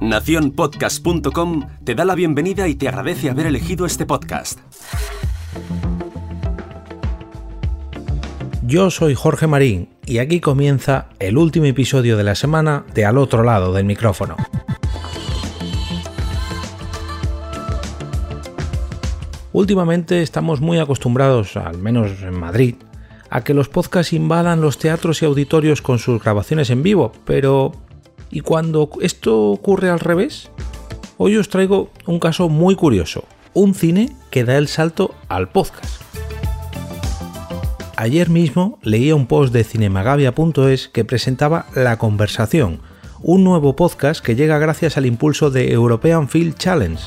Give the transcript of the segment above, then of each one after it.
Naciónpodcast.com te da la bienvenida y te agradece haber elegido este podcast. Yo soy Jorge Marín y aquí comienza el último episodio de la semana de Al otro lado del micrófono. Últimamente estamos muy acostumbrados, al menos en Madrid, a que los podcasts invadan los teatros y auditorios con sus grabaciones en vivo, pero ¿y cuando esto ocurre al revés? Hoy os traigo un caso muy curioso, un cine que da el salto al podcast. Ayer mismo leía un post de cinemagavia.es que presentaba La Conversación, un nuevo podcast que llega gracias al impulso de European Film Challenge.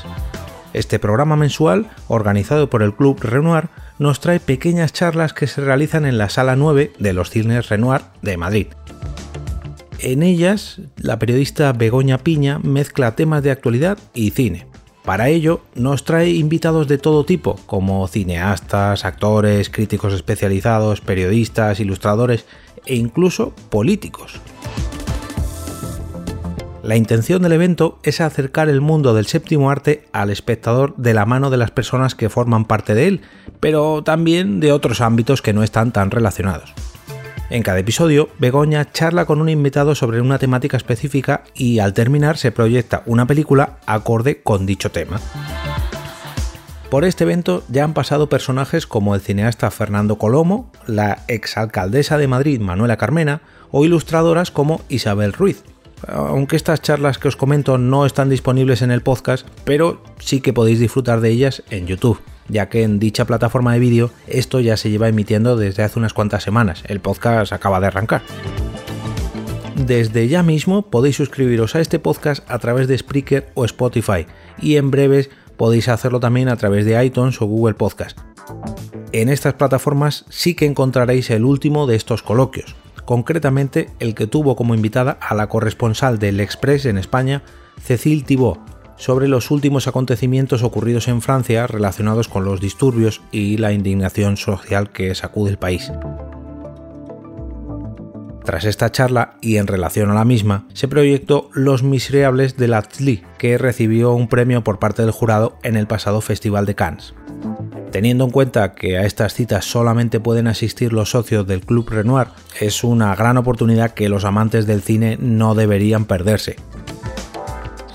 Este programa mensual, organizado por el Club Renoir, nos trae pequeñas charlas que se realizan en la Sala 9 de los Cines Renoir de Madrid. En ellas, la periodista Begoña Piña mezcla temas de actualidad y cine. Para ello, nos trae invitados de todo tipo, como cineastas, actores, críticos especializados, periodistas, ilustradores e incluso políticos. La intención del evento es acercar el mundo del séptimo arte al espectador de la mano de las personas que forman parte de él, pero también de otros ámbitos que no están tan relacionados. En cada episodio, Begoña charla con un invitado sobre una temática específica y al terminar se proyecta una película acorde con dicho tema. Por este evento ya han pasado personajes como el cineasta Fernando Colomo, la exalcaldesa de Madrid Manuela Carmena o ilustradoras como Isabel Ruiz, aunque estas charlas que os comento no están disponibles en el podcast, pero sí que podéis disfrutar de ellas en YouTube, ya que en dicha plataforma de vídeo esto ya se lleva emitiendo desde hace unas cuantas semanas, el podcast acaba de arrancar. Desde ya mismo podéis suscribiros a este podcast a través de Spreaker o Spotify y en breves podéis hacerlo también a través de iTunes o Google Podcast. En estas plataformas sí que encontraréis el último de estos coloquios, concretamente el que tuvo como invitada a la corresponsal del Express en España, Cecil Thibault, sobre los últimos acontecimientos ocurridos en Francia relacionados con los disturbios y la indignación social que sacude el país. Tras esta charla y en relación a la misma, se proyectó Los Miserables de Latli, que recibió un premio por parte del jurado en el pasado Festival de Cannes. Teniendo en cuenta que a estas citas solamente pueden asistir los socios del Club Renoir, es una gran oportunidad que los amantes del cine no deberían perderse.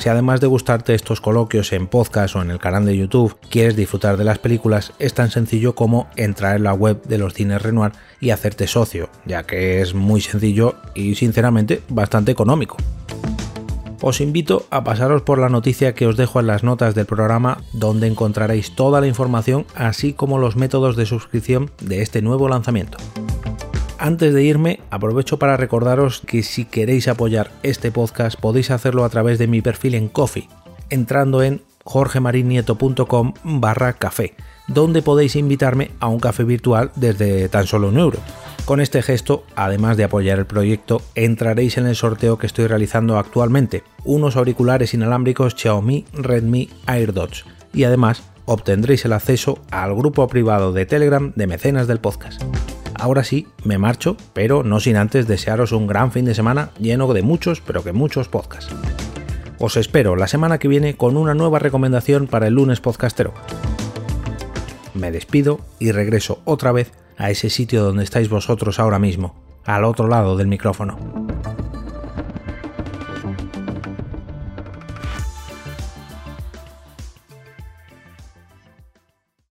Si además de gustarte estos coloquios en podcast o en el canal de YouTube, quieres disfrutar de las películas, es tan sencillo como entrar en la web de los cines Renoir y hacerte socio, ya que es muy sencillo y sinceramente bastante económico os invito a pasaros por la noticia que os dejo en las notas del programa donde encontraréis toda la información así como los métodos de suscripción de este nuevo lanzamiento. Antes de irme, aprovecho para recordaros que si queréis apoyar este podcast podéis hacerlo a través de mi perfil en Coffee, entrando en jorgemarinieto.com barra café, donde podéis invitarme a un café virtual desde tan solo un euro. Con este gesto, además de apoyar el proyecto, entraréis en el sorteo que estoy realizando actualmente, unos auriculares inalámbricos Xiaomi Redmi AirDots, y además obtendréis el acceso al grupo privado de Telegram de mecenas del podcast. Ahora sí, me marcho, pero no sin antes desearos un gran fin de semana lleno de muchos, pero que muchos podcasts. Os espero la semana que viene con una nueva recomendación para el lunes podcastero. Me despido y regreso otra vez a ese sitio donde estáis vosotros ahora mismo, al otro lado del micrófono.